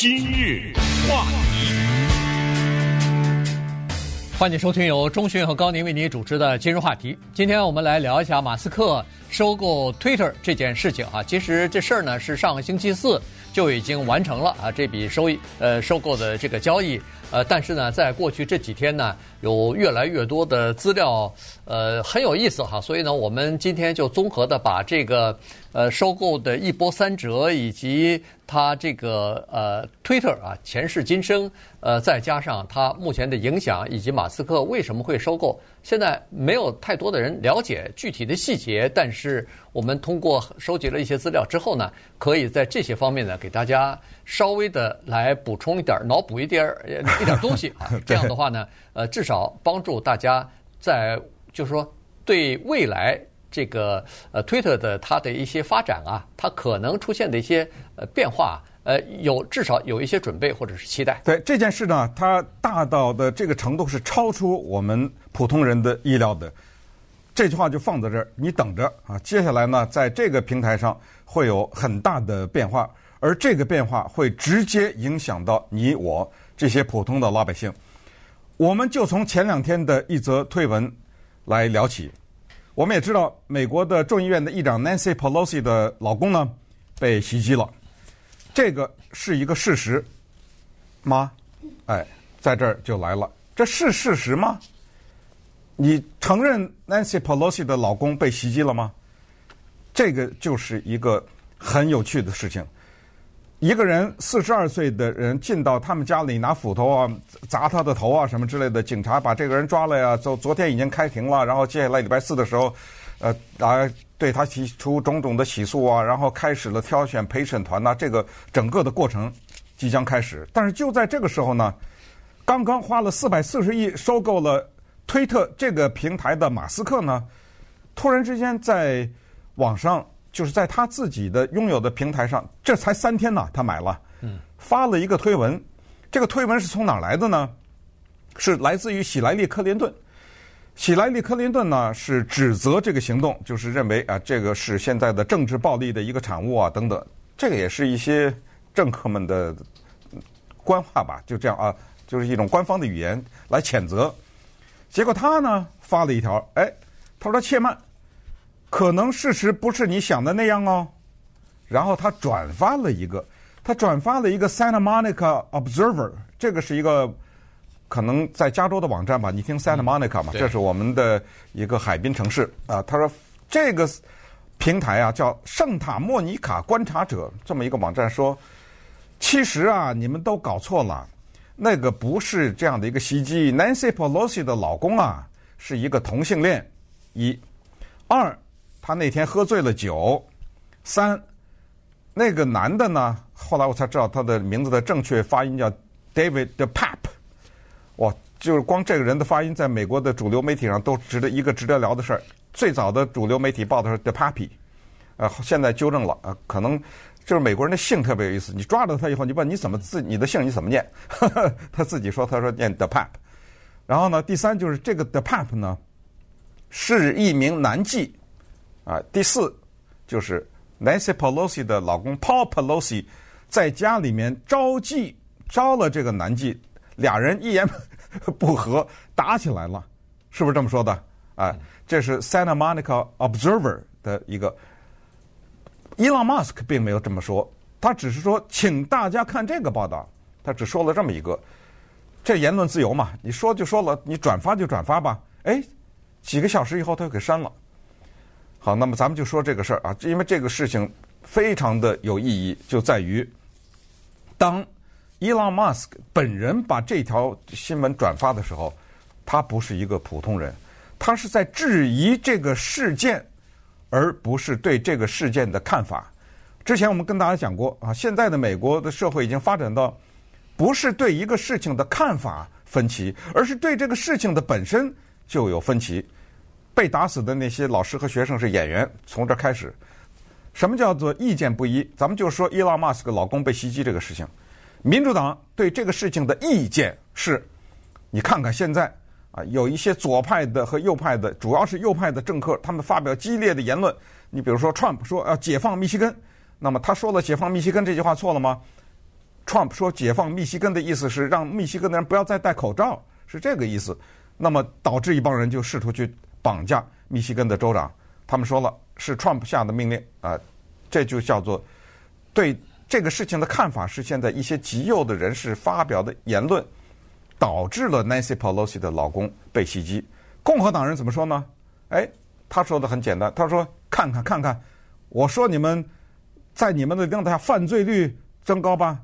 今日话题，欢迎收听由中迅和高宁为您主持的今日话题。今天我们来聊一下马斯克收购 Twitter 这件事情啊。其实这事儿呢是上个星期四就已经完成了啊，这笔收益呃收购的这个交易。呃，但是呢，在过去这几天呢，有越来越多的资料，呃，很有意思哈。所以呢，我们今天就综合的把这个呃收购的一波三折，以及它这个呃 Twitter 啊前世今生，呃，再加上它目前的影响，以及马斯克为什么会收购，现在没有太多的人了解具体的细节。但是我们通过收集了一些资料之后呢，可以在这些方面呢，给大家稍微的来补充一点，脑补一点儿。一点东西啊，这样的话呢，呃，至少帮助大家在就是说对未来这个呃 Twitter 的它的一些发展啊，它可能出现的一些呃变化，呃，有至少有一些准备或者是期待。对这件事呢，它大到的这个程度是超出我们普通人的意料的。这句话就放在这儿，你等着啊，接下来呢，在这个平台上会有很大的变化，而这个变化会直接影响到你我。这些普通的老百姓，我们就从前两天的一则推文来聊起。我们也知道，美国的众议院的议长 Nancy Pelosi 的老公呢被袭击了，这个是一个事实吗？哎，在这儿就来了，这是事实吗？你承认 Nancy Pelosi 的老公被袭击了吗？这个就是一个很有趣的事情。一个人四十二岁的人进到他们家里拿斧头啊砸他的头啊什么之类的，警察把这个人抓了呀。昨昨天已经开庭了，然后接下来礼拜四的时候，呃啊对他提出种种的起诉啊，然后开始了挑选陪审团呐，这个整个的过程即将开始。但是就在这个时候呢，刚刚花了四百四十亿收购了推特这个平台的马斯克呢，突然之间在网上。就是在他自己的拥有的平台上，这才三天呢，他买了，发了一个推文。这个推文是从哪儿来的呢？是来自于喜来利·克林顿。喜来利·克林顿呢是指责这个行动，就是认为啊，这个是现在的政治暴力的一个产物啊，等等。这个也是一些政客们的官话吧，就这样啊，就是一种官方的语言来谴责。结果他呢发了一条，哎，他说：“且慢。”可能事实不是你想的那样哦，然后他转发了一个，他转发了一个 Santa Monica Observer，这个是一个可能在加州的网站吧？你听 Santa Monica 嘛，这是我们的一个海滨城市啊。他说这个平台啊叫圣塔莫尼卡观察者这么一个网站说，其实啊你们都搞错了，那个不是这样的一个袭击。Nancy Pelosi 的老公啊是一个同性恋，一，二。他那天喝醉了酒，三，那个男的呢？后来我才知道他的名字的正确发音叫 David DePape。哇，就是光这个人的发音，在美国的主流媒体上都值得一个值得聊的事儿。最早的主流媒体报的是 the pappy 呃，现在纠正了，呃，可能就是美国人的姓特别有意思。你抓着他以后，你问你怎么自你的姓你怎么念？他自己说，他说念 The Pap，。然后呢，第三就是这个 The Pap 呢，是一名男妓。啊，第四就是 Nancy Pelosi 的老公 Paul Pelosi 在家里面招妓，招了这个男妓，俩人一言 不合打起来了，是不是这么说的？哎，这是 Santa Monica Observer 的一个。Elon Musk 并没有这么说，他只是说，请大家看这个报道，他只说了这么一个，这言论自由嘛，你说就说了，你转发就转发吧。哎，几个小时以后他又给删了。好，那么咱们就说这个事儿啊，因为这个事情非常的有意义，就在于当伊隆马斯克本人把这条新闻转发的时候，他不是一个普通人，他是在质疑这个事件，而不是对这个事件的看法。之前我们跟大家讲过啊，现在的美国的社会已经发展到不是对一个事情的看法分歧，而是对这个事情的本身就有分歧。被打死的那些老师和学生是演员，从这开始，什么叫做意见不一？咱们就说伊隆马斯克老公被袭击这个事情，民主党对这个事情的意见是，你看看现在啊，有一些左派的和右派的，主要是右派的政客，他们发表激烈的言论。你比如说，Trump 说要解放密西根，那么他说了解放密西根这句话错了吗？Trump 说解放密西根的意思是让密西根的人不要再戴口罩，是这个意思。那么导致一帮人就试图去绑架密西根的州长。他们说了是 Trump 下的命令啊，这就叫做对这个事情的看法是现在一些极右的人士发表的言论，导致了 Nancy Pelosi 的老公被袭击。共和党人怎么说呢？哎，他说的很简单，他说看看看看，我说你们在你们的领导下犯罪率增高吧。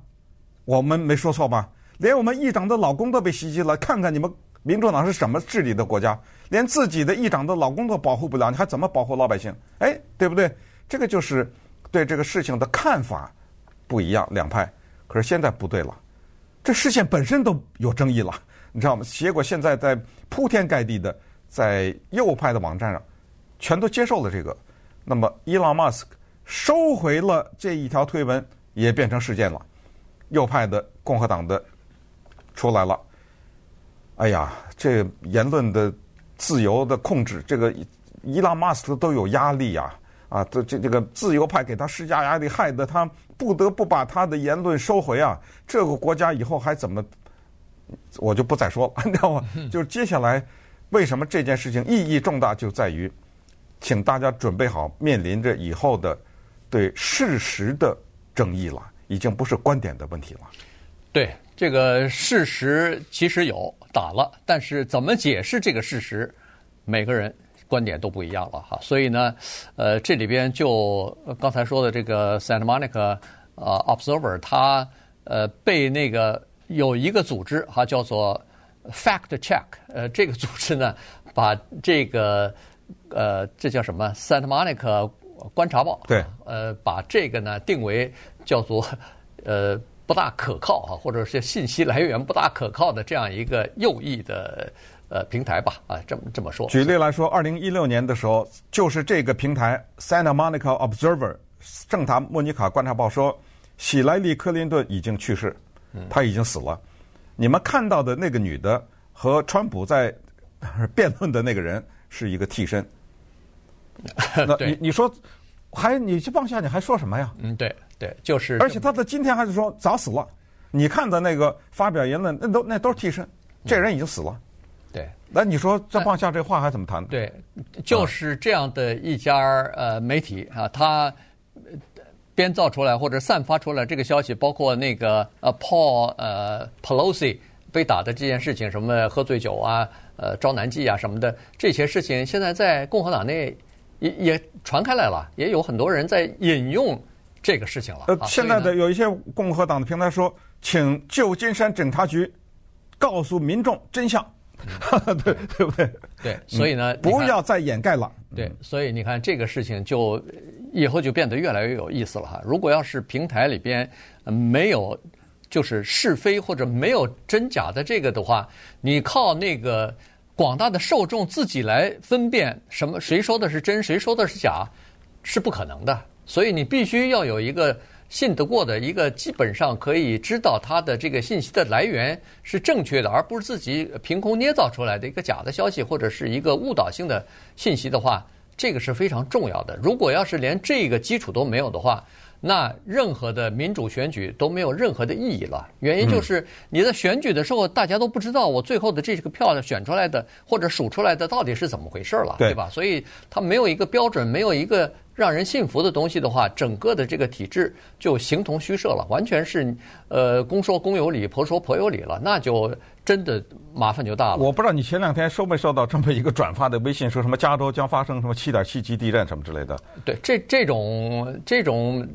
我们没说错吧？连我们议长的老公都被袭击了，看看你们民主党是什么治理的国家？连自己的议长的老公都保护不了，你还怎么保护老百姓？哎，对不对？这个就是对这个事情的看法不一样，两派。可是现在不对了，这事件本身都有争议了，你知道吗？结果现在在铺天盖地的在右派的网站上，全都接受了这个。那么伊隆马斯克收回了这一条推文，也变成事件了。右派的共和党的出来了，哎呀，这言论的自由的控制，这个伊拉马斯克都有压力呀，啊，这这这个自由派给他施加压力，害得他不得不把他的言论收回啊。这个国家以后还怎么，我就不再说了，你知道吗？就是接下来为什么这件事情意义重大，就在于，请大家准备好面临着以后的对事实的争议了。已经不是观点的问题了。对，这个事实其实有打了，但是怎么解释这个事实，每个人观点都不一样了哈。所以呢，呃，这里边就刚才说的这个 Santa Monica 呃 Observer，他呃被那个有一个组织哈叫做 Fact Check，呃，这个组织呢 把这个呃这叫什么 Santa Monica 观察报对，呃，把这个呢定为。叫做呃不大可靠啊，或者是信息来源不大可靠的这样一个右翼的呃平台吧啊，这么这么说。举例来说，二零一六年的时候，就是这个平台 Santa Monica Observer 圣塔莫尼卡观察报说，喜来利·克林顿已经去世，他已经死了。你们看到的那个女的和川普在 辩论的那个人是一个替身。那你你说还你去放下你还说什么呀？嗯，对。对，就是。而且他在今天还是说早死了。你看的那个发表言论，那都那都是替身，这人已经死了。对，那你说再放下这话还怎么谈？对，就是这样的一家呃媒体啊，他编造出来或者散发出来这个消息，包括那个呃 Paul 呃 Pelosi 被打的这件事情，什么喝醉酒啊，呃招男妓啊什么的这些事情，现在在共和党内也也传开来了，也有很多人在引用。这个事情了。呃，现在的有一些共和党的平台说，请旧金山警察局告诉民众真相，对对不对？对，所以呢，不要再掩盖了。对，所以你看这个事情就以后就变得越来越有意思了哈。如果要是平台里边没有就是是非或者没有真假的这个的话，你靠那个广大的受众自己来分辨什么谁说的是真，谁说的是假，是不可能的。所以你必须要有一个信得过的一个，基本上可以知道他的这个信息的来源是正确的，而不是自己凭空捏造出来的一个假的消息或者是一个误导性的信息的话，这个是非常重要的。如果要是连这个基础都没有的话，那任何的民主选举都没有任何的意义了。原因就是你在选举的时候，大家都不知道我最后的这个票选出来的或者数出来的到底是怎么回事了，对吧？所以它没有一个标准，没有一个。让人信服的东西的话，整个的这个体制就形同虚设了，完全是呃公说公有理，婆说婆有理了，那就真的麻烦就大了。我不知道你前两天收没收到这么一个转发的微信，说什么加州将发生什么七点七级地震什么之类的。对，这这种这种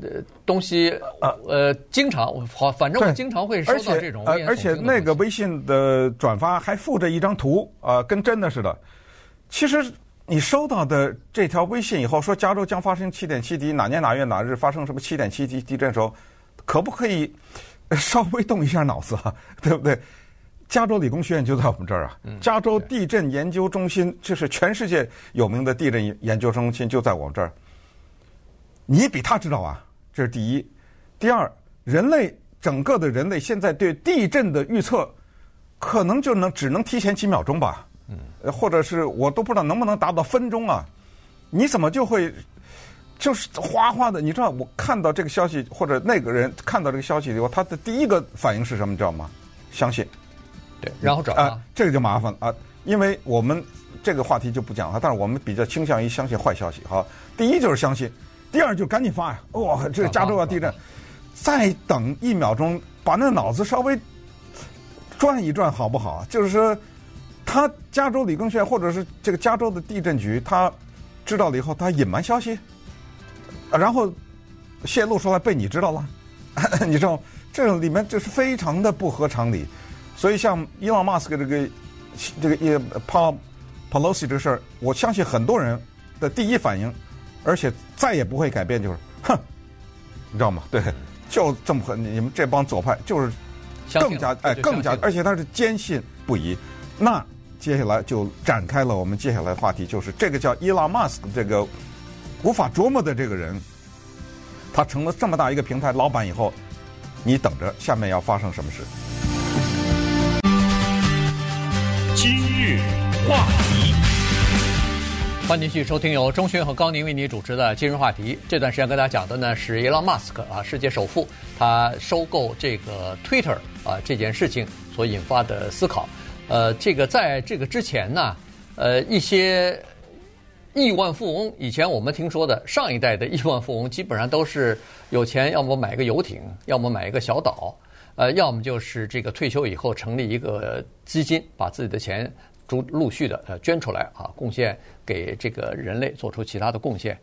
东西呃呃，经常好，反正我经常会收到这种。而且而且那个微信的转发还附着一张图啊、呃，跟真的似的。其实。你收到的这条微信以后说加州将发生七点七级，哪年哪月哪日发生什么七点七级地震的时候，可不可以稍微动一下脑子啊？对不对？加州理工学院就在我们这儿啊，加州地震研究中心，这是全世界有名的地震研究中心，就在我们这儿。你比他知道啊，这是第一。第二，人类整个的人类现在对地震的预测，可能就能只能提前几秒钟吧。或者是我都不知道能不能达到分钟啊？你怎么就会就是哗哗的。你知道，我看到这个消息，或者那个人看到这个消息以后，他的第一个反应是什么？你知道吗？相信。对，然后找啊、呃，这个就麻烦了啊，因为我们这个话题就不讲了。但是我们比较倾向于相信坏消息。哈，第一就是相信，第二就赶紧发呀！哇，这个加州要地震，再等一秒钟，把那脑子稍微转一转，好不好？就是说，他加州理工学院或者是这个加州的地震局，他知道了以后，他隐瞒消息，然后泄露出来被你知道了，你知道这里面就是非常的不合常理。所以，像伊朗马斯克这个这个也帕帕洛西这个事儿，我相信很多人的第一反应，而且再也不会改变，就是哼，你知道吗？对，就这么狠，你们这帮左派就是更加哎，更加，而且他是坚信不疑。那接下来就展开了我们接下来的话题，就是这个叫伊朗马斯克这个无法琢磨的这个人，他成了这么大一个平台老板以后，你等着下面要发生什么事。话题，欢迎继续收听由钟迅和高宁为你主持的今日话题。这段时间跟大家讲的呢是伊隆马斯克啊，世界首富，他收购这个 Twitter 啊这件事情所引发的思考。呃，这个在这个之前呢，呃，一些亿万富翁，以前我们听说的上一代的亿万富翁，基本上都是有钱，要么买个游艇，要么买一个小岛。呃，要么就是这个退休以后成立一个基金，把自己的钱逐陆续的呃捐出来啊，贡献给这个人类，做出其他的贡献。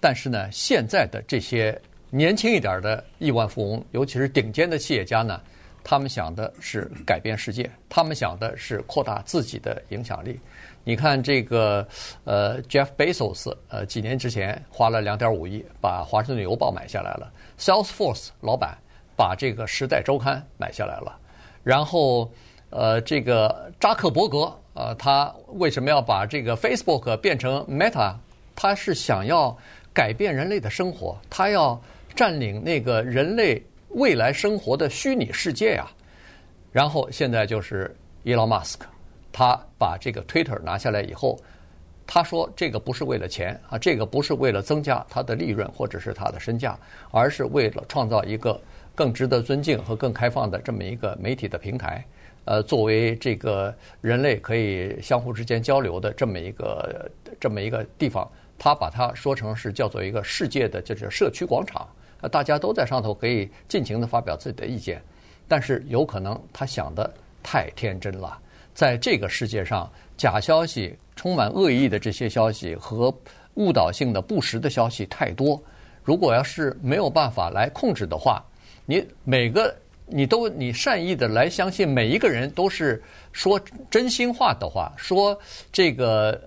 但是呢，现在的这些年轻一点的亿万富翁，尤其是顶尖的企业家呢，他们想的是改变世界，他们想的是扩大自己的影响力。你看这个呃，Jeff Bezos，呃，几年之前花了两点五亿把华盛顿邮报买下来了，Salesforce 老板。把这个《时代周刊》买下来了，然后，呃，这个扎克伯格，呃，他为什么要把这个 Facebook 变成 Meta？他是想要改变人类的生活，他要占领那个人类未来生活的虚拟世界呀。然后现在就是伊隆马斯克，他把这个 Twitter 拿下来以后，他说这个不是为了钱啊，这个不是为了增加他的利润或者是他的身价，而是为了创造一个。更值得尊敬和更开放的这么一个媒体的平台，呃，作为这个人类可以相互之间交流的这么一个这么一个地方，他把它说成是叫做一个世界的就是社区广场，呃，大家都在上头可以尽情的发表自己的意见，但是有可能他想的太天真了，在这个世界上，假消息、充满恶意的这些消息和误导性的不实的消息太多，如果要是没有办法来控制的话。你每个你都你善意的来相信每一个人都是说真心话的话，说这个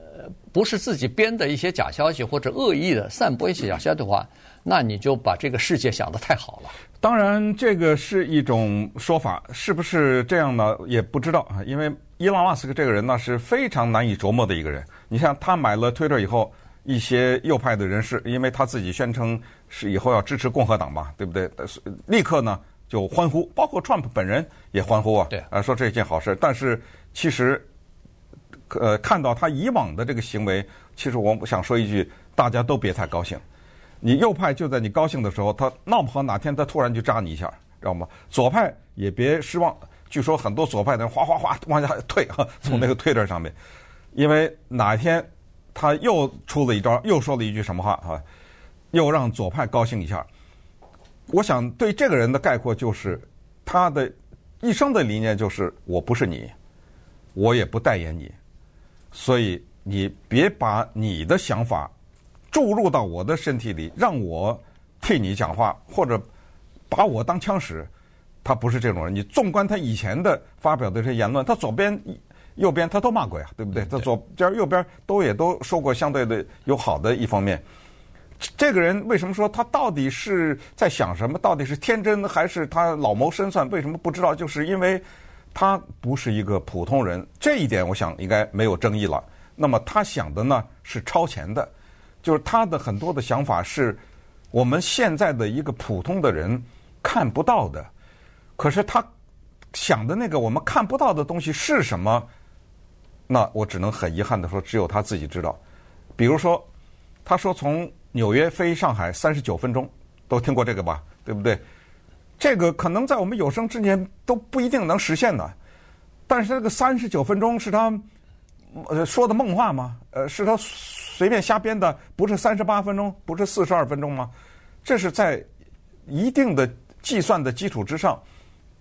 不是自己编的一些假消息或者恶意的散播一些假消息的话，那你就把这个世界想得太好了。当然，这个是一种说法，是不是这样呢？也不知道啊。因为伊隆马斯克这个人呢是非常难以琢磨的一个人。你像他买了 Twitter 以后，一些右派的人士，因为他自己宣称。是以后要支持共和党嘛，对不对？但是立刻呢就欢呼，包括 Trump 本人也欢呼啊，对，啊说这是一件好事。但是其实，呃，看到他以往的这个行为，其实我想说一句，大家都别太高兴。你右派就在你高兴的时候，他闹不好哪天他突然就扎你一下，知道吗？左派也别失望，据说很多左派的人哗哗哗往下退啊，从那个推特上面，因为哪一天他又出了一招，又说了一句什么话啊？又让左派高兴一下，我想对这个人的概括就是，他的一生的理念就是我不是你，我也不代言你，所以你别把你的想法注入到我的身体里，让我替你讲话，或者把我当枪使。他不是这种人。你纵观他以前的发表的这些言论，他左边、右边他都骂过呀，对不对？他左边、右边都也都说过相对的有好的一方面。这个人为什么说他到底是在想什么？到底是天真还是他老谋深算？为什么不知道？就是因为他不是一个普通人，这一点我想应该没有争议了。那么他想的呢是超前的，就是他的很多的想法是我们现在的一个普通的人看不到的。可是他想的那个我们看不到的东西是什么？那我只能很遗憾的说，只有他自己知道。比如说，他说从纽约飞上海三十九分钟，都听过这个吧？对不对？这个可能在我们有生之年都不一定能实现的。但是这个三十九分钟是他呃说的梦话吗？呃，是他随便瞎编的？不是三十八分钟，不是四十二分钟吗？这是在一定的计算的基础之上，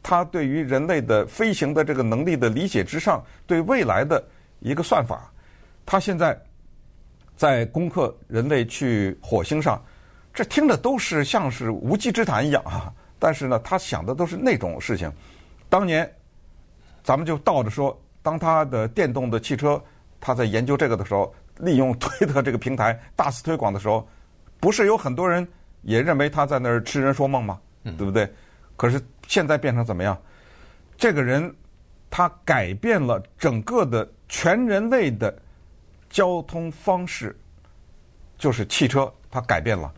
他对于人类的飞行的这个能力的理解之上，对未来的一个算法。他现在在攻克人类去火星上，这听着都是像是无稽之谈一样啊！但是呢，他想的都是那种事情。当年。咱们就倒着说，当他的电动的汽车，他在研究这个的时候，利用推特这个平台大肆推广的时候，不是有很多人也认为他在那儿痴人说梦吗？对不对？可是现在变成怎么样？这个人他改变了整个的全人类的交通方式，就是汽车，它改变了。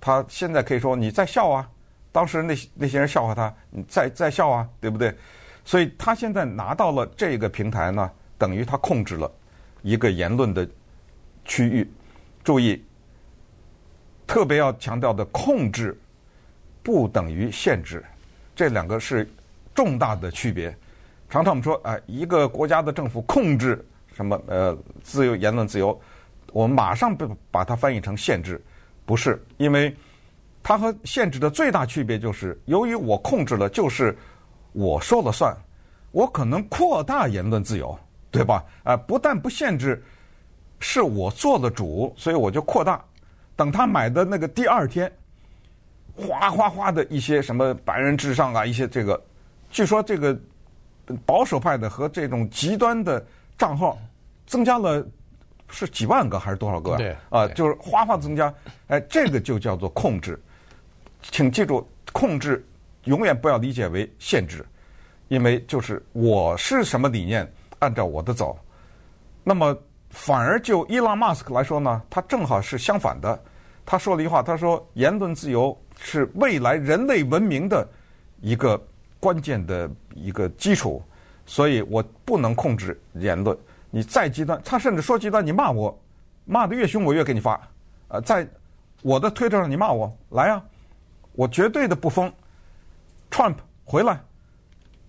他现在可以说你在笑啊，当时那那些人笑话他，你在在笑啊，对不对？所以他现在拿到了这个平台呢，等于他控制了一个言论的区域。注意，特别要强调的，控制不等于限制，这两个是重大的区别。常常我们说，哎，一个国家的政府控制什么呃自由言论自由，我们马上不把它翻译成限制，不是，因为它和限制的最大区别就是，由于我控制了，就是。我说了算，我可能扩大言论自由，对吧？啊，不但不限制，是我做了主，所以我就扩大。等他买的那个第二天，哗哗哗的一些什么白人至上啊，一些这个，据说这个保守派的和这种极端的账号增加了是几万个还是多少个？对，啊，就是哗哗增加，哎，这个就叫做控制。请记住，控制。永远不要理解为限制，因为就是我是什么理念，按照我的走。那么反而就伊朗马斯克来说呢，他正好是相反的。他说了一句话，他说言论自由是未来人类文明的一个关键的一个基础，所以我不能控制言论。你再极端，他甚至说极端，你骂我，骂得越凶，我越给你发。呃，在我的推特上你骂我，来啊，我绝对的不封。Trump 回来，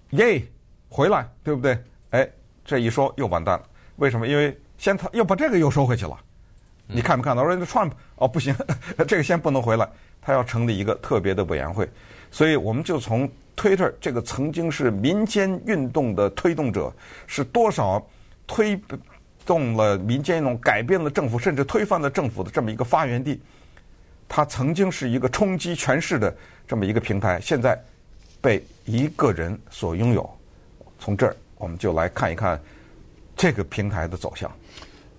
耶，回来，对不对？哎，这一说又完蛋了。为什么？因为先他又把这个又收回去了。你看没看到？说这 Trump 哦，不行，这个先不能回来，他要成立一个特别的委员会。所以我们就从 Twitter 这个曾经是民间运动的推动者，是多少推动了民间运动，改变了政府，甚至推翻了政府的这么一个发源地。它曾经是一个冲击权势的这么一个平台，现在。被一个人所拥有，从这儿我们就来看一看这个平台的走向。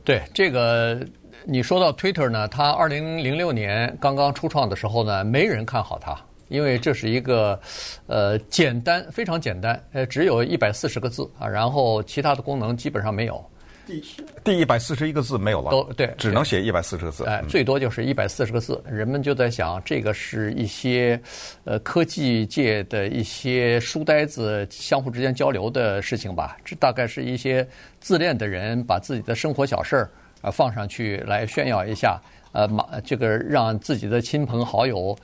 对这个，你说到 Twitter 呢，它二零零六年刚刚初创的时候呢，没人看好它，因为这是一个呃简单非常简单，呃只有一百四十个字啊，然后其他的功能基本上没有。第第一百四十一个字没有了，都对，只能写一百四十个字。哎，最多就是一百四十个字。人们就在想，这个是一些呃科技界的一些书呆子相互之间交流的事情吧？这大概是一些自恋的人把自己的生活小事儿啊放上去来炫耀一下，呃，马这个让自己的亲朋好友。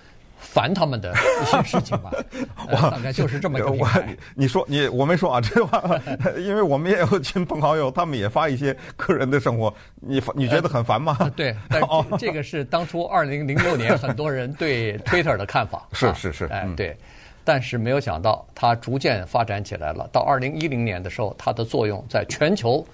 烦他们的一些事情吧，我大概就是这么一个我。你说你我没说啊，这话，因为我们也有亲朋好友，他们也发一些个人的生活，你你觉得很烦吗？呃、对，但是这，这个是当初二零零六年很多人对 Twitter 的看法。是是是，哎对，但是没有想到它逐渐发展起来了。到二零一零年的时候，它的作用在全球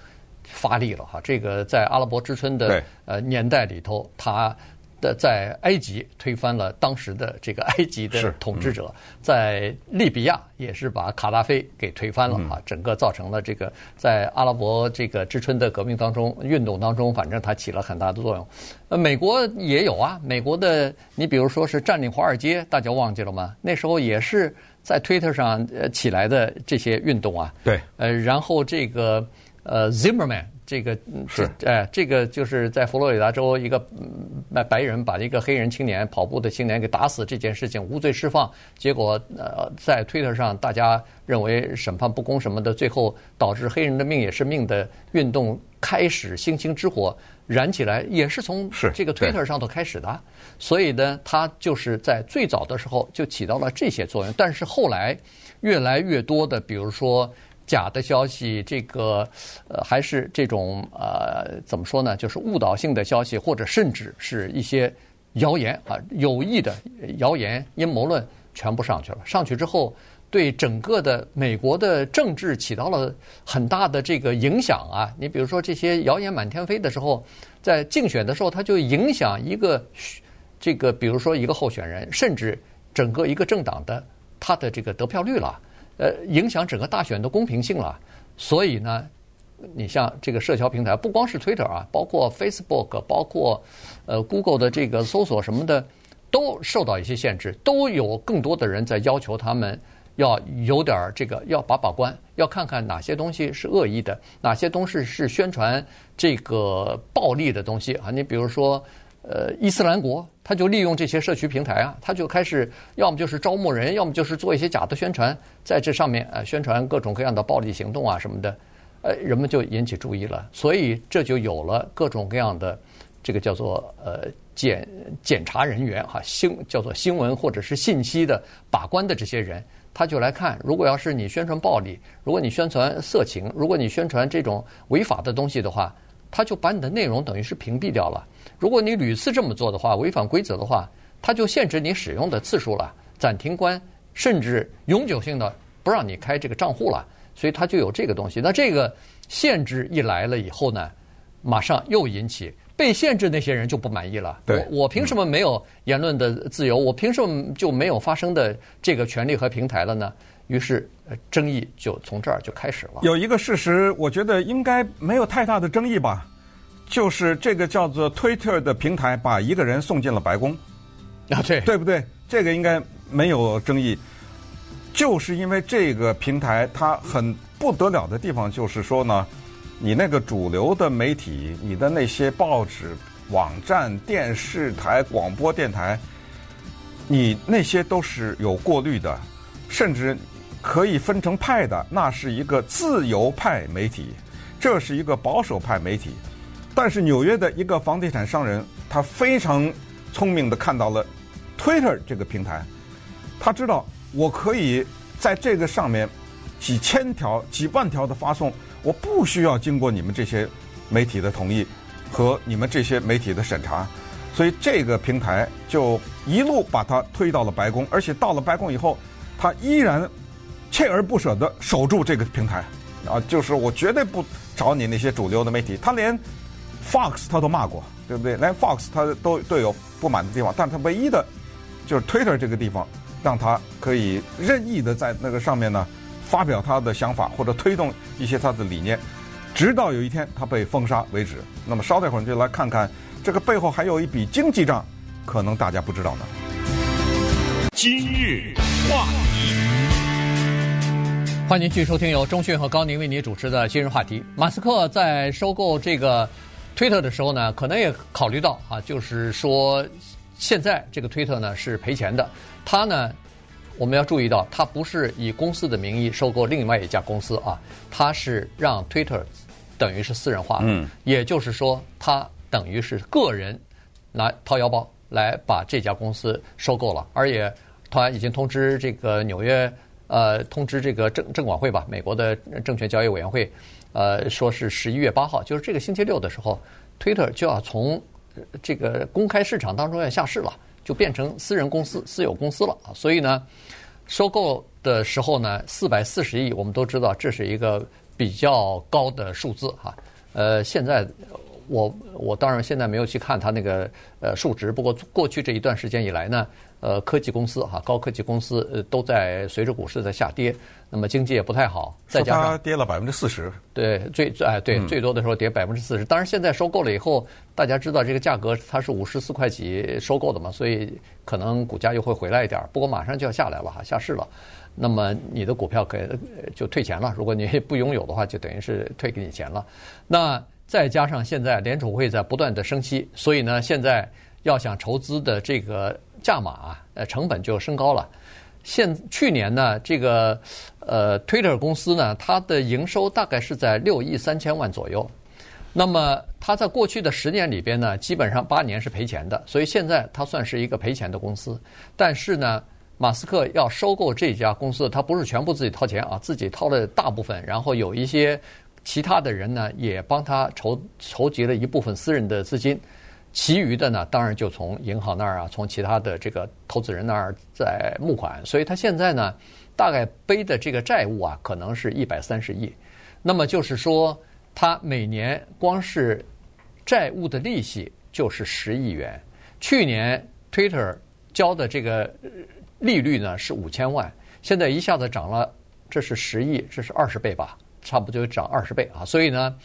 发力了哈。这个在阿拉伯之春的呃年代里头，它。的在埃及推翻了当时的这个埃及的统治者，嗯、在利比亚也是把卡达菲给推翻了啊，嗯、整个造成了这个在阿拉伯这个之春的革命当中运动当中，反正它起了很大的作用。呃，美国也有啊，美国的你比如说是占领华尔街，大家忘记了吗？那时候也是在推特上呃起来的这些运动啊。对，呃，然后这个。呃，Zimmerman 这个是。哎，这个就是在佛罗里达州一个白白人把一个黑人青年跑步的青年给打死这件事情无罪释放，结果呃在 Twitter 上大家认为审判不公什么的，最后导致黑人的命也是命的运动开始星星之火燃起来，也是从这个 Twitter 上头开始的，所以呢，他就是在最早的时候就起到了这些作用，但是后来越来越多的，比如说。假的消息，这个呃，还是这种呃，怎么说呢？就是误导性的消息，或者甚至是一些谣言啊，有意的谣言、阴谋论，全部上去了。上去之后，对整个的美国的政治起到了很大的这个影响啊。你比如说，这些谣言满天飞的时候，在竞选的时候，它就影响一个这个，比如说一个候选人，甚至整个一个政党的他的这个得票率了。呃，影响整个大选的公平性了，所以呢，你像这个社交平台，不光是 Twitter 啊，包括 Facebook，包括呃 Google 的这个搜索什么的，都受到一些限制，都有更多的人在要求他们要有点儿这个要把把关，要看看哪些东西是恶意的，哪些东西是宣传这个暴力的东西啊，你比如说。呃，伊斯兰国他就利用这些社区平台啊，他就开始要么就是招募人，要么就是做一些假的宣传，在这上面啊宣传各种各样的暴力行动啊什么的，呃，人们就引起注意了，所以这就有了各种各样的这个叫做呃检检查人员哈新叫做新闻或者是信息的把关的这些人，他就来看，如果要是你宣传暴力，如果你宣传色情，如果你宣传这种违法的东西的话。他就把你的内容等于是屏蔽掉了。如果你屡次这么做的话，违反规则的话，它就限制你使用的次数了，暂停关，甚至永久性的不让你开这个账户了。所以它就有这个东西。那这个限制一来了以后呢，马上又引起被限制那些人就不满意了。对，我我凭什么没有言论的自由？我凭什么就没有发声的这个权利和平台了呢？于是，争议就从这儿就开始了。有一个事实，我觉得应该没有太大的争议吧，就是这个叫做 Twitter 的平台把一个人送进了白宫。啊，对，对不对？这个应该没有争议。就是因为这个平台它很不得了的地方，就是说呢，你那个主流的媒体，你的那些报纸、网站、电视台、广播电台，你那些都是有过滤的。甚至可以分成派的，那是一个自由派媒体，这是一个保守派媒体。但是纽约的一个房地产商人，他非常聪明地看到了 Twitter 这个平台，他知道我可以在这个上面几千条、几万条的发送，我不需要经过你们这些媒体的同意和你们这些媒体的审查，所以这个平台就一路把它推到了白宫，而且到了白宫以后。他依然锲而不舍地守住这个平台，啊，就是我绝对不找你那些主流的媒体。他连 Fox 他都骂过，对不对？连 Fox 他都都有不满的地方，但他唯一的，就是 Twitter 这个地方，让他可以任意的在那个上面呢发表他的想法或者推动一些他的理念，直到有一天他被封杀为止。那么稍待会儿就来看看这个背后还有一笔经济账，可能大家不知道呢。今日话题，欢迎继续收听由中讯和高宁为您主持的今日话题。马斯克在收购这个推特的时候呢，可能也考虑到啊，就是说现在这个推特呢是赔钱的。他呢，我们要注意到，他不是以公司的名义收购另外一家公司啊，他是让推特等于是私人化，嗯，也就是说，他等于是个人来掏腰包来把这家公司收购了，而且。他已经通知这个纽约，呃，通知这个证证管会吧，美国的证券交易委员会，呃，说是十一月八号，就是这个星期六的时候，Twitter 就要从这个公开市场当中要下市了，就变成私人公司、私有公司了。所以呢，收购的时候呢，四百四十亿，我们都知道这是一个比较高的数字哈。呃，现在我我当然现在没有去看它那个呃数值，不过过去这一段时间以来呢。呃，科技公司哈，高科技公司呃都在随着股市在下跌，那么经济也不太好，再加上跌了百分之四十，对，最哎对，最多的时候跌百分之四十。当然现在收购了以后，大家知道这个价格它是五十四块几收购的嘛，所以可能股价又会回来一点，不过马上就要下来了哈，下市了。那么你的股票给就退钱了。如果你不拥有的话，就等于是退给你钱了。那再加上现在联储会在不断的升息，所以呢，现在要想筹资的这个价码啊，呃，成本就升高了。现去年呢，这个呃，Twitter 公司呢，它的营收大概是在六亿三千万左右。那么它在过去的十年里边呢，基本上八年是赔钱的，所以现在它算是一个赔钱的公司。但是呢，马斯克要收购这家公司，他不是全部自己掏钱啊，自己掏了大部分，然后有一些其他的人呢也帮他筹筹集了一部分私人的资金，其余的呢当然就从银行那儿啊，从其他的这个投资人那儿在募款。所以他现在呢，大概背的这个债务啊，可能是一百三十亿。那么就是说。他每年光是债务的利息就是十亿元。去年 Twitter 交的这个利率呢是五千万，现在一下子涨了，这是十亿，这是二十倍吧，差不多就涨二十倍啊。所以呢，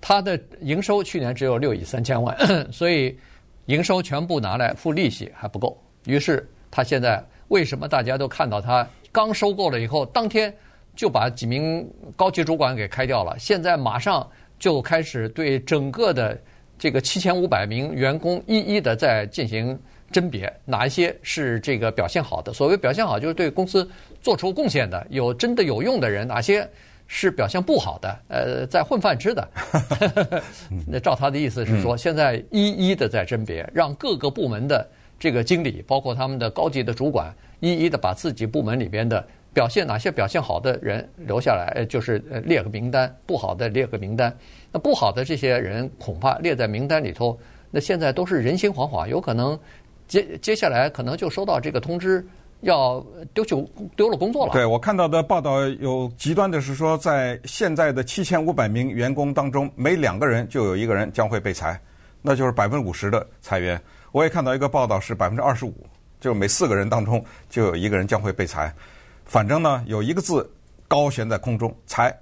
他的营收去年只有六亿三千万，所以营收全部拿来付利息还不够。于是他现在为什么大家都看到他刚收购了以后，当天。就把几名高级主管给开掉了，现在马上就开始对整个的这个七千五百名员工一一的在进行甄别，哪一些是这个表现好的？所谓表现好，就是对公司做出贡献的，有真的有用的人，哪些是表现不好的？呃，在混饭吃的。那照他的意思是说，现在一一的在甄别，让各个部门的这个经理，包括他们的高级的主管，一一的把自己部门里边的。表现哪些表现好的人留下来，就是列个名单；不好的列个名单。那不好的这些人恐怕列在名单里头，那现在都是人心惶惶，有可能接接下来可能就收到这个通知，要丢就丢了工作了。对，我看到的报道有极端的是说，在现在的七千五百名员工当中，每两个人就有一个人将会被裁，那就是百分之五十的裁员。我也看到一个报道是百分之二十五，就每四个人当中就有一个人将会被裁。反正呢，有一个字高悬在空中，裁，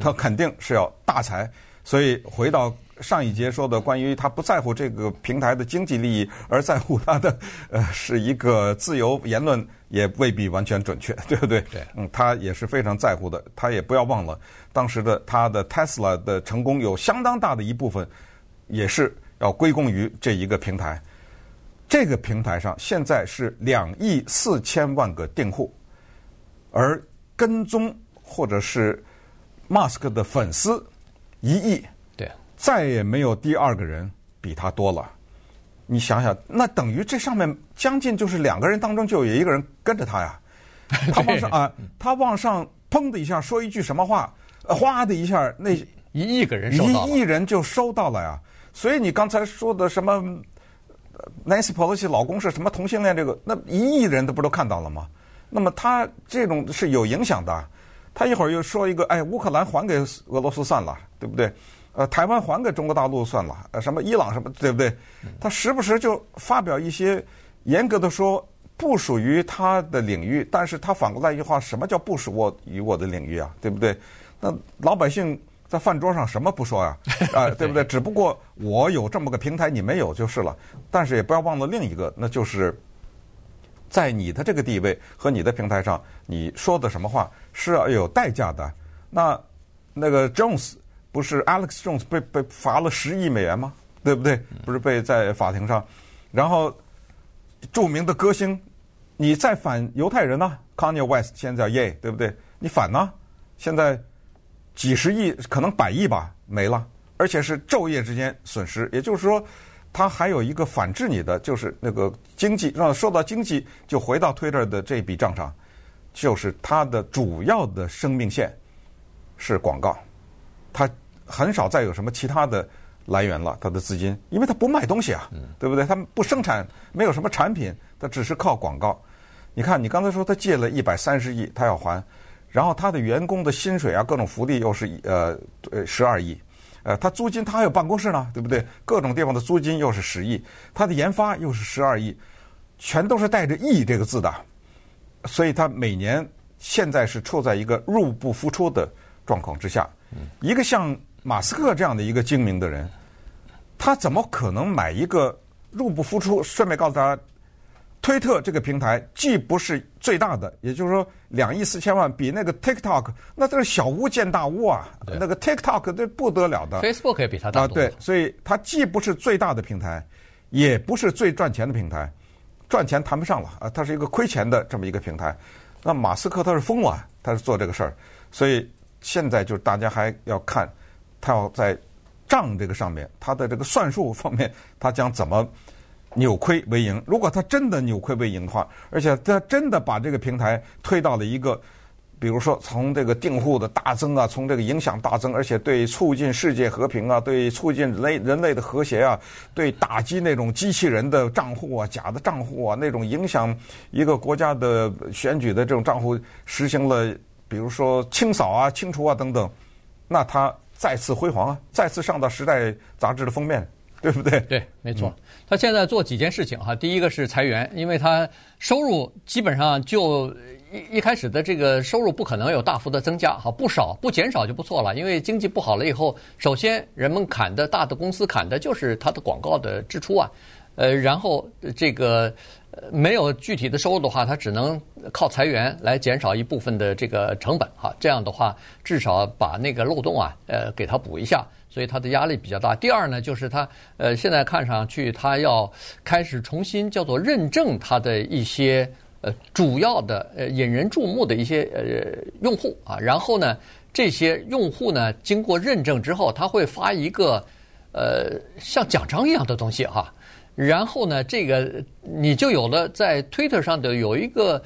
他肯定是要大裁。所以回到上一节说的，关于他不在乎这个平台的经济利益，而在乎他的 呃是一个自由言论，也未必完全准确，对不对？对。嗯，他也是非常在乎的。他也不要忘了，当时的他的 Tesla 的成功有相当大的一部分，也是要归功于这一个平台。这个平台上现在是两亿四千万个订户。而跟踪或者是 Mask 的粉丝一亿，对，再也没有第二个人比他多了。你想想，那等于这上面将近就是两个人当中就有一个人跟着他呀。他往上啊，他往上砰的一下说一句什么话，哗的一下，那一亿个人，一亿人就收到了呀。所以你刚才说的什么 Nancy Pelosi 老公是什么同性恋，这个那一亿人都不都看到了吗？那么他这种是有影响的，他一会儿又说一个，哎，乌克兰还给俄罗斯算了，对不对？呃，台湾还给中国大陆算了，呃，什么伊朗什么，对不对？他时不时就发表一些严格的说不属于他的领域，但是他反过来一句话，什么叫不属我于我的领域啊？对不对？那老百姓在饭桌上什么不说呀？啊，对不对？只不过我有这么个平台，你没有就是了。但是也不要忘了另一个，那就是。在你的这个地位和你的平台上，你说的什么话是要有代价的。那那个 Jones 不是 Alex Jones 被被罚了十亿美元吗？对不对？不是被在法庭上，然后著名的歌星，你再反犹太人呢？Kanye West 现在叫 Ye，对不对？你反呢？现在几十亿可能百亿吧没了，而且是昼夜之间损失。也就是说。他还有一个反制你的，就是那个经济，让说到经济就回到 Twitter 的这笔账上，就是他的主要的生命线是广告，他很少再有什么其他的来源了，他的资金，因为他不卖东西啊，对不对？他不生产，没有什么产品，他只是靠广告。你看，你刚才说他借了一百三十亿，他要还，然后他的员工的薪水啊，各种福利又是呃呃十二亿。呃，他租金他还有办公室呢，对不对？各种地方的租金又是十亿，他的研发又是十二亿，全都是带着“亿”这个字的，所以他每年现在是处在一个入不敷出的状况之下。一个像马斯克这样的一个精明的人，他怎么可能买一个入不敷出？顺便告诉大家，推特这个平台既不是最大的，也就是说两亿四千万，比那个 TikTok 那都是小巫见大巫啊！那个 TikTok 这不得了的，Facebook 也比它大对，所以它既不是最大的平台，也不是最赚钱的平台，赚钱谈不上了啊，它是一个亏钱的这么一个平台。那马斯克他是疯了，他是做这个事儿，所以现在就是大家还要看他要在账这个上面，他的这个算术方面，他将怎么。扭亏为盈。如果他真的扭亏为盈的话，而且他真的把这个平台推到了一个，比如说从这个订户的大增啊，从这个影响大增，而且对促进世界和平啊，对促进人类人类的和谐啊，对打击那种机器人的账户啊、假的账户啊，那种影响一个国家的选举的这种账户，实行了比如说清扫啊、清除啊等等，那他再次辉煌啊，再次上到《时代》杂志的封面。对不对？对，没错。他现在做几件事情哈，第一个是裁员，因为他收入基本上就一一开始的这个收入不可能有大幅的增加哈，不少不减少就不错了。因为经济不好了以后，首先人们砍的大的公司砍的就是他的广告的支出啊，呃，然后这个没有具体的收入的话，他只能靠裁员来减少一部分的这个成本哈。这样的话，至少把那个漏洞啊，呃，给他补一下。所以他的压力比较大。第二呢，就是他呃，现在看上去他要开始重新叫做认证他的一些呃主要的呃引人注目的一些呃用户啊。然后呢，这些用户呢经过认证之后，他会发一个呃像奖章一样的东西哈。然后呢，这个你就有了在 Twitter 上的有一个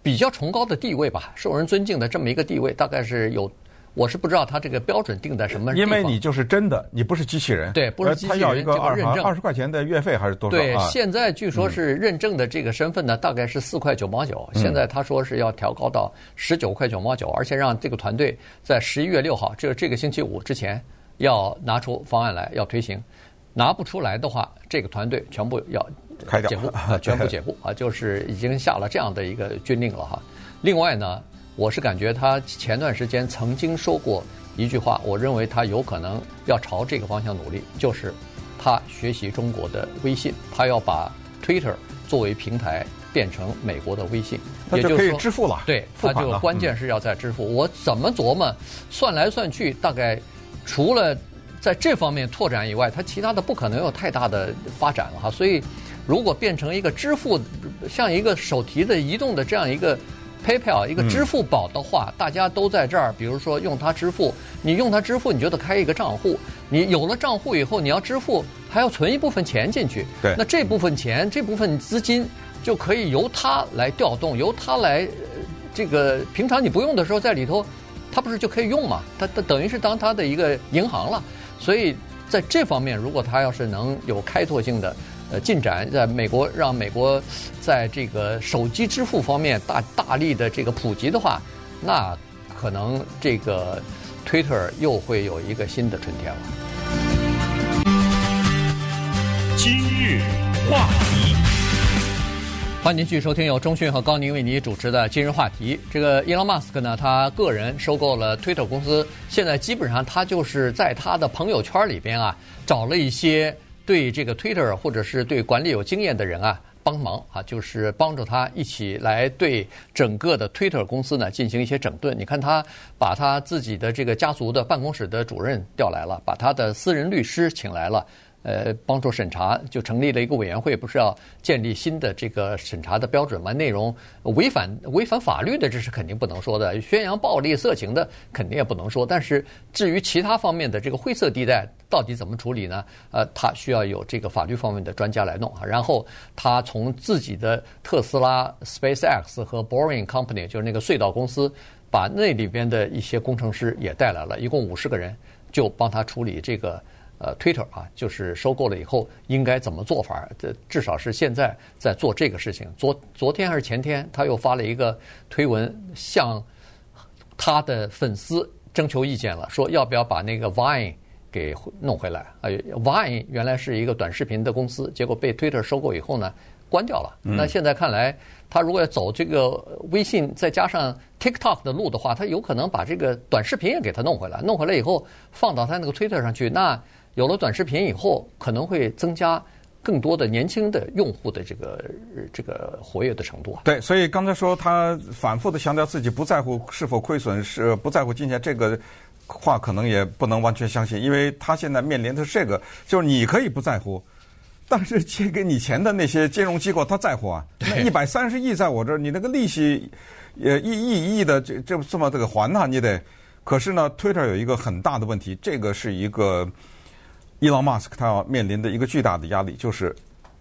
比较崇高的地位吧，受人尊敬的这么一个地位，大概是有。我是不知道他这个标准定在什么。因为你就是真的，你不是机器人。对，不是机器人。他要一个二认证二十块钱的月费还是多少？对，现在据说是认证的这个身份呢，大概是四块九毛九。现在他说是要调高到十九块九毛九，而且让这个团队在十一月六号，这这个星期五之前要拿出方案来，要推行。拿不出来的话，这个团队全部要开解雇，全部解雇啊，就是已经下了这样的一个军令了哈。另外呢。我是感觉他前段时间曾经说过一句话，我认为他有可能要朝这个方向努力，就是他学习中国的微信，他要把 Twitter 作为平台变成美国的微信，也就可以支付了。对，他就关键是要在支付。我怎么琢磨，算来算去，大概除了在这方面拓展以外，它其他的不可能有太大的发展了哈。所以，如果变成一个支付，像一个手提的移动的这样一个。PayPal 一个支付宝的话，嗯、大家都在这儿。比如说用它支付，你用它支付，你就得开一个账户。你有了账户以后，你要支付还要存一部分钱进去。对，那这部分钱、这部分资金就可以由它来调动，由它来这个平常你不用的时候，在里头，它不是就可以用嘛？它它等于是当它的一个银行了。所以在这方面，如果他要是能有开拓性的。呃，进展在美国，让美国在这个手机支付方面大大力的这个普及的话，那可能这个推特又会有一个新的春天了。今日话题，欢迎您继续收听由中讯和高宁为您主持的今日话题。这个伊隆马斯克呢，他个人收购了 Twitter 公司，现在基本上他就是在他的朋友圈里边啊，找了一些。对这个 Twitter 或者是对管理有经验的人啊，帮忙啊，就是帮助他一起来对整个的 Twitter 公司呢进行一些整顿。你看他把他自己的这个家族的办公室的主任调来了，把他的私人律师请来了。呃，帮助审查，就成立了一个委员会，不是要建立新的这个审查的标准吗？内容违反违反法律的，这是肯定不能说的；宣扬暴力、色情的，肯定也不能说。但是至于其他方面的这个灰色地带，到底怎么处理呢？呃，他需要有这个法律方面的专家来弄啊。然后他从自己的特斯拉、SpaceX 和 Boring Company，就是那个隧道公司，把那里边的一些工程师也带来了，一共五十个人，就帮他处理这个。呃，Twitter 啊，就是收购了以后应该怎么做法？这至少是现在在做这个事情。昨昨天还是前天，他又发了一个推文，向他的粉丝征求意见了，说要不要把那个 Vine 给弄回来？哎，Vine 原来是一个短视频的公司，结果被 Twitter 收购以后呢，关掉了。那现在看来，他如果要走这个微信再加上 TikTok 的路的话，他有可能把这个短视频也给他弄回来。弄回来以后放到他那个 Twitter 上去，那。有了短视频以后，可能会增加更多的年轻的用户的这个这个活跃的程度啊。对，所以刚才说他反复的强调自己不在乎是否亏损，是不在乎金钱，这个话可能也不能完全相信，因为他现在面临的是这个，就是你可以不在乎。但是借给你钱的那些金融机构，他在乎啊？那一百三十亿在我这儿，你那个利息，呃，一亿一亿的这这这么这个还呢？你得。可是呢，Twitter 有一个很大的问题，这个是一个伊朗马斯克他要面临的一个巨大的压力，就是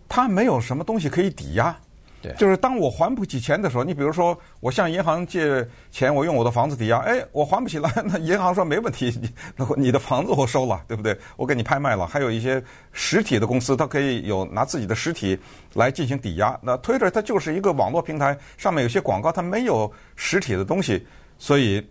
他没有什么东西可以抵押。对，就是当我还不起钱的时候，你比如说我向银行借钱，我用我的房子抵押，哎，我还不起来，那银行说没问题，你 你的房子我收了，对不对？我给你拍卖了。还有一些实体的公司，它可以有拿自己的实体来进行抵押。那 Twitter 它就是一个网络平台，上面有些广告，它没有实体的东西，所以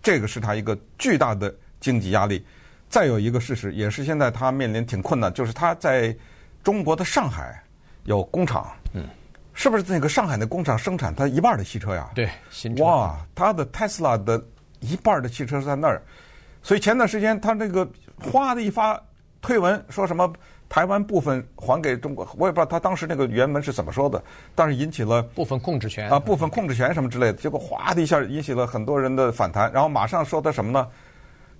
这个是它一个巨大的经济压力。再有一个事实，也是现在他面临挺困难，就是他在中国的上海有工厂。嗯。是不是那个上海的工厂生产他一半的汽车呀？对，新车。哇，他的 Tesla 的一半的汽车是在那儿，所以前段时间他那个哗的一发推文，说什么台湾部分还给中国，我也不知道他当时那个原文是怎么说的，但是引起了部分控制权啊，部分控制权什么之类的，结果哗的一下引起了很多人的反弹，然后马上说他什么呢？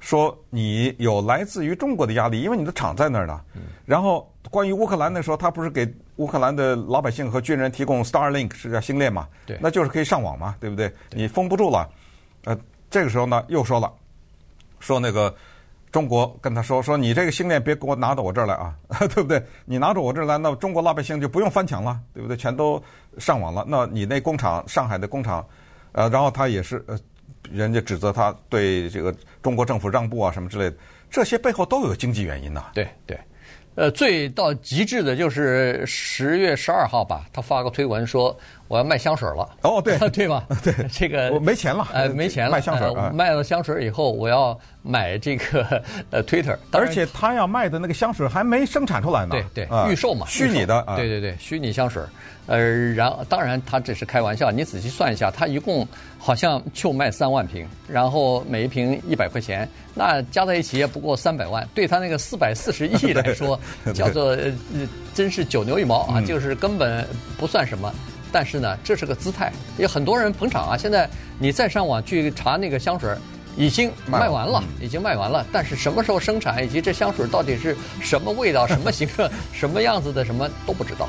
说你有来自于中国的压力，因为你的厂在那儿呢。然后关于乌克兰的时候，他不是给乌克兰的老百姓和军人提供 Starlink 是叫星链嘛？对，那就是可以上网嘛，对不对？你封不住了。呃，这个时候呢，又说了，说那个中国跟他说说你这个星链别给我拿到我这儿来啊，对不对？你拿到我这儿来，那中国老百姓就不用翻墙了，对不对？全都上网了。那你那工厂，上海的工厂，呃，然后他也是呃。人家指责他对这个中国政府让步啊，什么之类的，这些背后都有经济原因呐。对对，呃，最到极致的就是十月十二号吧，他发个推文说我要卖香水了。哦，对，对吧？对，这个我没钱了，呃，没钱了，卖香水，卖了香水以后，我要买这个 呃 Twitter，而且他要卖的那个香水还没生产出来呢。对对，预售嘛，虚拟的。对对对，虚拟香水。呃，然当然他只是开玩笑，你仔细算一下，他一共好像就卖三万瓶，然后每一瓶一百块钱，那加在一起也不过三百万，对他那个四百四十亿来说，叫做呃，真是九牛一毛啊，就是根本不算什么。但是呢，这是个姿态，有很多人捧场啊。现在你再上网去查那个香水，已经卖完了，已经卖完了。但是什么时候生产，以及这香水到底是什么味道、什么形状、什么样子的，什么都不知道。